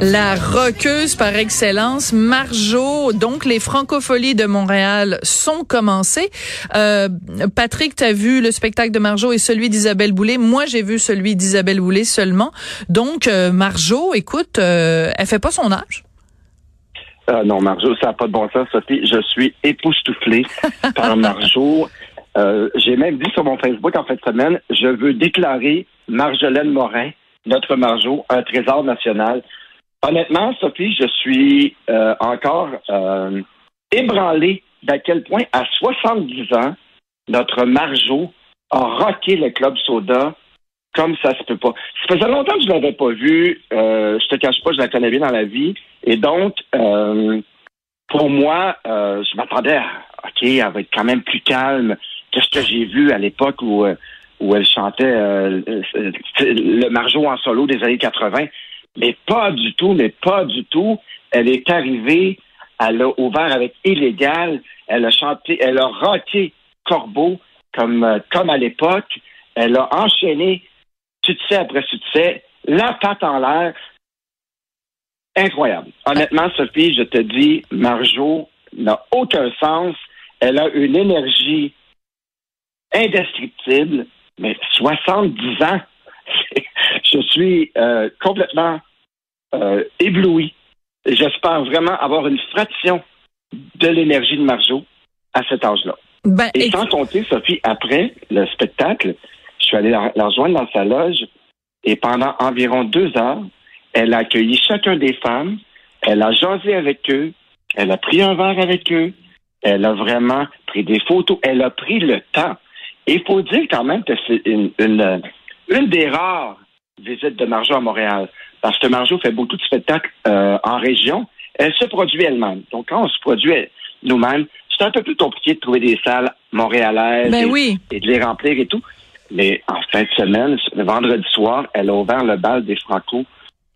La roqueuse par excellence, Marjo. Donc, les francopholies de Montréal sont commencées. Euh, Patrick, tu as vu le spectacle de Marjo et celui d'Isabelle Boulay. Moi, j'ai vu celui d'Isabelle Boulay seulement. Donc, euh, Marjo, écoute, euh, elle fait pas son âge. Euh, non, Marjo, ça n'a pas de bon sens, Sophie. Je suis époustouflé par Marjo. Euh, J'ai même dit sur mon Facebook en fin de semaine, je veux déclarer Marjolaine Morin, notre Marjo, un trésor national. Honnêtement, Sophie, je suis euh, encore euh, ébranlé d'à quel point, à 70 ans, notre Marjo a rocké le club soda comme ça se peut pas. Ça faisait longtemps que je l'avais pas vue. Euh, je te cache pas, je la connais bien dans la vie. Et donc, euh, pour moi, euh, je m'attendais à OK, elle va être quand même plus calme que ce que j'ai vu à l'époque où, euh, où elle chantait euh, euh, le Marjo en solo des années 80. Mais pas du tout, mais pas du tout. Elle est arrivée, elle a ouvert avec Illégal, elle a chanté, elle a rocké Corbeau comme, euh, comme à l'époque. Elle a enchaîné succès après succès, la patte en l'air. Incroyable. Honnêtement, Sophie, je te dis, Marjo n'a aucun sens. Elle a une énergie indescriptible, mais 70 ans. je suis euh, complètement euh, ébloui. J'espère vraiment avoir une fraction de l'énergie de Marjo à cet âge-là. Ben, Et et- sans compter, Sophie, après le spectacle, je suis allé la, la rejoindre dans sa loge et pendant environ deux heures, elle a accueilli chacun des femmes, elle a jasé avec eux, elle a pris un verre avec eux, elle a vraiment pris des photos, elle a pris le temps. Et il faut dire quand même que c'est une, une, une des rares visites de Marjo à Montréal. Parce que Marjo fait beaucoup de spectacles euh, en région. Elle se produit elle-même. Donc, quand on se produit nous-mêmes, c'est un peu plus compliqué de trouver des salles montréalaises Ben et, oui. et de les remplir et tout. Mais en fin de semaine, le vendredi soir, elle a ouvert le bal des Franco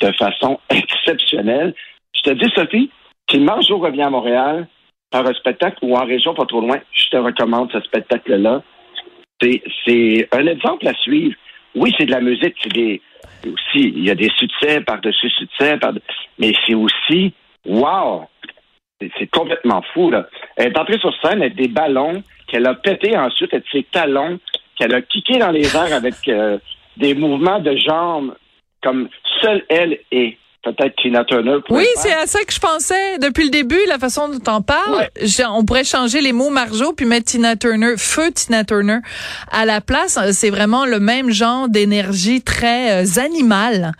de façon exceptionnelle. Je te dis, Sophie, si Marjo revient à Montréal par un spectacle ou en région pas trop loin, je te recommande ce spectacle-là. C'est, un exemple à suivre. Oui, c'est de la musique, c'est des il y a des succès par-dessus succès, par mais c'est aussi, wow! C'est, c'est complètement fou, là. Elle est entrée sur scène avec des ballons qu'elle a pété ensuite avec ses talons, qu'elle a kické dans les airs avec euh, des mouvements de jambes comme seule elle est. Peut-être Tina Turner Oui, c'est à ça que je pensais depuis le début, la façon dont. Ouais. Je- on pourrait changer les mots Marjo puis mettre Tina Turner, feu Tina Turner à la place. C'est vraiment le même genre d'énergie très euh, animale,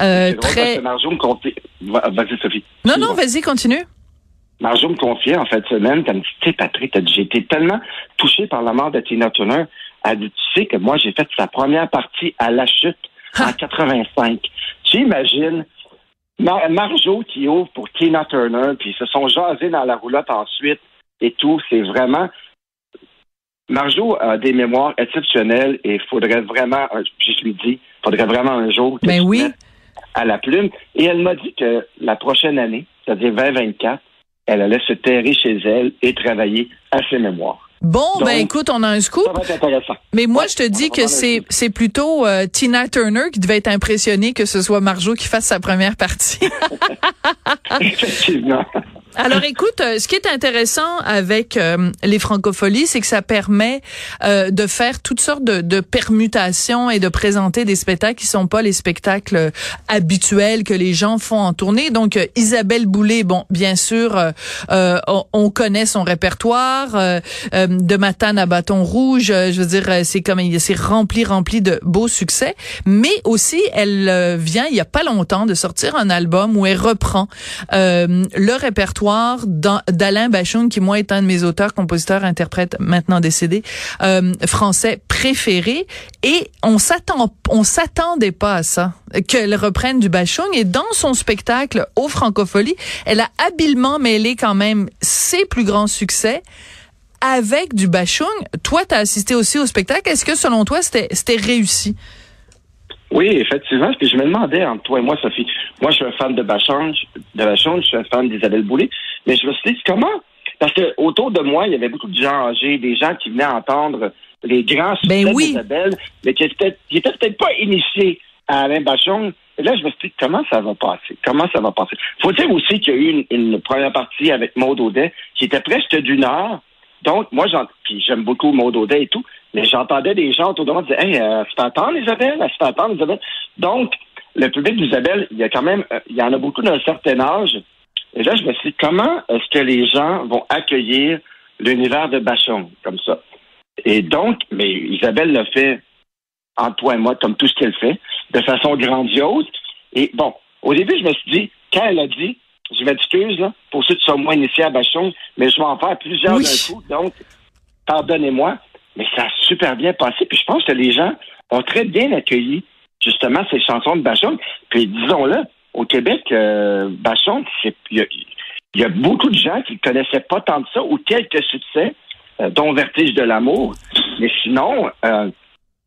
euh, très. Marjo me confiait. Va- Vas-y, Sophie. Non, non, vas-y, continue. Marjo me confiait en fin de semaine, elle me dit, tu sais, Patrick, t'as dit, j'ai été tellement touché par la mort de Tina Turner. Elle dit, tu sais que moi, j'ai fait sa première partie à la chute en 85. Tu imagines Mar- Marjo qui ouvre pour Tina Turner, puis ils se sont jasés dans la roulotte ensuite et tout. C'est vraiment. Marjo a des mémoires exceptionnelles et il faudrait vraiment, puis je lui dis, il faudrait vraiment un jour que Ben tu oui. à la plume. Et elle m'a dit que la prochaine année, c'est-à-dire 2024, elle allait se terrer chez elle et travailler à ses mémoires. Bon, Donc, ben écoute, on a un scoop. Ça va être intéressant. Mais moi, Ouais, je te dis que c'est c'est plutôt euh, Tina Turner qui devait être impressionnée que ce soit Marjo qui fasse sa première partie. Effectivement. Alors écoute, euh, ce qui est intéressant avec euh, les francopholies, c'est que ça permet euh, de faire toutes sortes de, de permutations et de présenter des spectacles qui sont pas les spectacles euh, habituels que les gens font en tournée. Donc Isabelle Boulay, bon, bien sûr, on, on connaît son répertoire de Matane à bâton rouge. je veux dire, c'est comme c'est rempli, rempli de beaux succès. Mais aussi, elle vient il y a pas longtemps de sortir un album où elle reprend le répertoire d'A- d'Alain Bachung, qui moi est un de mes auteurs, compositeurs, interprètes maintenant décédés, euh, français préférés. Et on s'attend, on s'attendait pas à ça, qu'elle reprenne du Bachung. Et dans son spectacle au Francophonie, elle a habilement mêlé quand même ses plus grands succès avec du Bachung. Toi, tu as assisté aussi au spectacle. Est-ce que selon toi, c'était réussi? Oui, effectivement. Puis je me demandais entre toi et moi, Sophie. Moi, je suis un fan de Bachon, de Bachon, je suis un fan d'Isabelle Boulay. Mais je me suis dit, comment? Parce que autour de moi, il y avait beaucoup de gens âgés, des gens qui venaient entendre les grands succès Ben oui. d'Isabelle, mais qui étaient, qui étaient peut-être pas initiés à Alain Bachon. Et là, je me suis dit, comment ça va passer? Comment ça va passer? Faut dire aussi qu'il y a eu une, une première partie avec Maud Audet qui était presque d'une heure. Donc, moi, puis j'aime beaucoup Maud Audet et tout, mais j'entendais des gens autour de moi dire, hey, euh, c'est attendre, Isabelle, c'est attendre, Isabelle. Donc, le public d'Isabelle, il y a quand même, euh, il y en a beaucoup d'un certain âge. Et là, je me suis dit, comment est-ce que les gens vont accueillir l'univers de Bachon comme ça? Et donc, mais Isabelle l'a fait entre toi et moi, comme tout ce qu'elle fait, de façon grandiose. Et bon, au début, je me suis dit, quand elle a dit, je m'excuse, là, pour ceux qui sont moins initiés à Bachon, mais je vais en faire plusieurs Oui. d'un coup, donc, pardonnez-moi, mais ça a super bien passé. Puis je pense que les gens ont très bien accueilli, justement, ces chansons de Bachon. Puis disons-le, au Québec, euh, Bachon, il y, a- il y a beaucoup de gens qui ne connaissaient pas tant de ça, ou quelques succès, euh, dont Vertige de l'amour. Mais sinon, euh,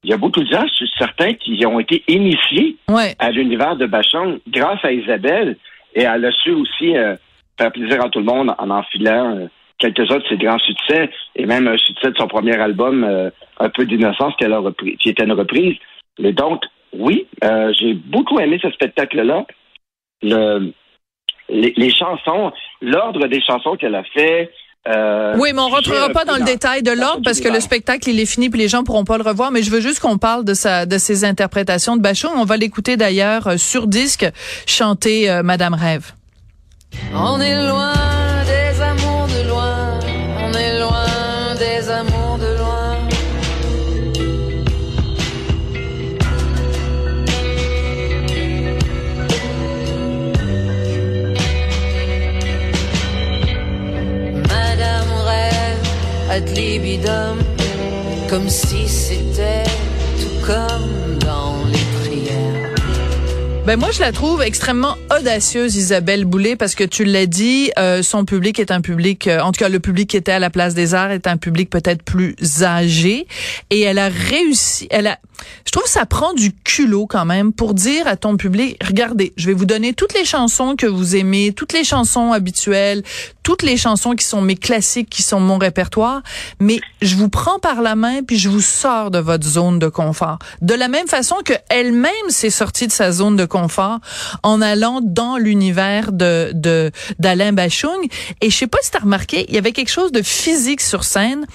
il y a beaucoup de gens, je suis certain, qui ont été initiés Ouais. à l'univers de Bachon grâce à Isabelle. Et elle a su aussi euh, faire plaisir à tout le monde en enfilant euh, quelques-uns de ses grands succès et même un succès de son premier album, euh, Un peu d'innocence, qui était une reprise. Mais donc, oui, j'ai beaucoup aimé ce spectacle-là. Le, les, les chansons, l'ordre des chansons qu'elle a fait. Euh, Oui, mais on rentrera pas dans le détail de l'ordre parce que le spectacle il est fini puis les gens pourront pas le revoir. Mais je veux juste qu'on parle de sa de ses interprétations de Bachung. On va l'écouter d'ailleurs euh, sur disque chanter euh, Madame Rêve. On est loin comme si c'était tout comme dans les prières. Ben moi je la trouve extrêmement audacieuse Isabelle Boulay parce que tu l'as dit, euh, son public est un public, euh, en tout cas le public qui était à la place des Arts est un public peut-être plus âgé et elle a réussi, elle a, je trouve que ça prend du culot quand même pour dire à ton public, regardez, je vais vous donner toutes les chansons que vous aimez, toutes les chansons habituelles, toutes les chansons qui sont mes classiques, qui sont mon répertoire, mais je vous prends par la main puis je vous sors de votre zone de confort. De la même façon que elle-même s'est sortie de sa zone de confort en allant dans l'univers de de d'Alain Bachung. Et je sais pas si t'as remarqué, il y avait quelque chose de physique sur scène.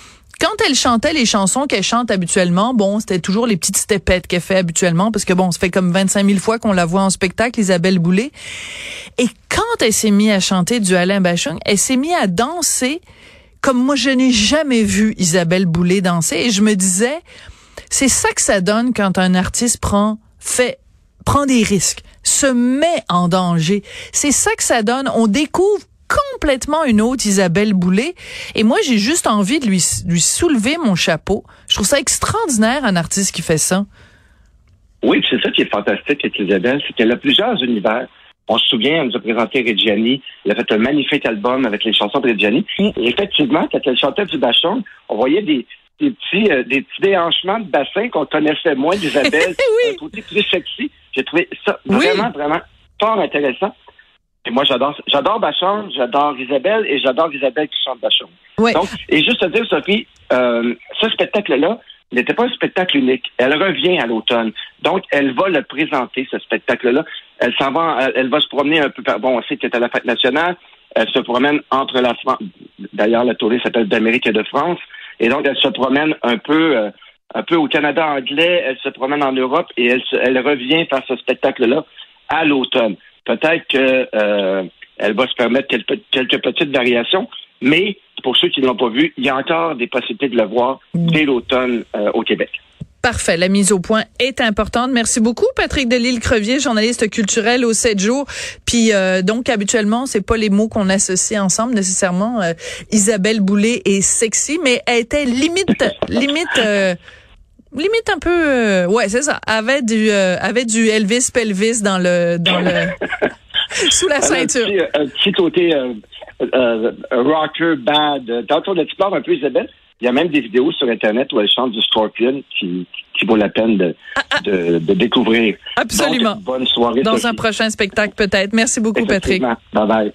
Quand elle chantait les chansons qu'elle chante habituellement, bon, c'était toujours les petites stepettes qu'elle fait habituellement, parce que bon, ça fait comme 25 000 fois qu'on la voit en spectacle, Isabelle Boulay. Et quand elle s'est mise à chanter du Alain Bachung, elle s'est mise à danser comme moi je n'ai jamais vu Isabelle Boulay danser. Et je me disais, c'est ça que ça donne quand un artiste prend, fait, prend des risques, se met en danger. C'est ça que ça donne. On découvre complètement une autre Isabelle Boulay. Et moi, j'ai juste envie de lui, lui soulever mon chapeau. Je trouve ça extraordinaire, un artiste qui fait ça. Oui, c'est ça qui est fantastique avec Isabelle, c'est qu'elle a plusieurs univers. On se souvient, elle nous a présenté Reggiani. Elle a fait un magnifique album avec les chansons de Reggiani. Et effectivement, quand elle chantait du bachon, on voyait des, des petits euh, des petits déhanchements de bassin qu'on connaissait moins d'Isabelle. Oui. Un côté plus sexy. J'ai trouvé ça vraiment, vraiment fort intéressant. Et moi, j'adore j'adore Bachon, j'adore Isabelle et j'adore Isabelle qui chante Bachon. Ouais. Donc, et juste à dire, Sophie, euh, ce spectacle-là n'était pas un spectacle unique. Elle revient à l'automne. Donc, elle va le présenter, ce spectacle-là. Elle s'en va, elle, elle va se promener un peu par, bon, on sait qu'elle est à la fête nationale. Elle se promène entre la France. D'ailleurs, la tournée s'appelle d'Amérique et de France. Et donc, elle se promène un peu, euh, un peu au Canada anglais. Elle se promène en Europe et elle, se- elle revient faire ce spectacle-là à l'automne. Peut-être que euh, va se permettre quelques, quelques petites variations, mais pour ceux qui ne l'ont pas vu, il y a encore des possibilités de le voir dès l'automne euh, au Québec. Parfait. La mise au point est importante. Merci beaucoup, Patrick Delisle-Crevier, journaliste culturel au 7 jours. Puis, euh, donc, habituellement, c'est pas les mots qu'on associe ensemble nécessairement. Euh, Isabelle Boulay est sexy, mais elle était limite, limite, limite un peu, euh, ouais, c'est ça. Avait du, euh, avait du Elvis Pelvis dans le, dans le, sous la un ceinture. petit, un petit côté euh, rocker, bad. Tantôt, tu parles un peu, Isabelle. Il y a même des vidéos sur Internet où elle chante du Scorpion qui, qui vaut la peine de, de, de découvrir. Absolument. Donc, bonne soirée. Dans Sophie. un prochain spectacle, peut-être. Merci beaucoup, Patrick. Bye bye.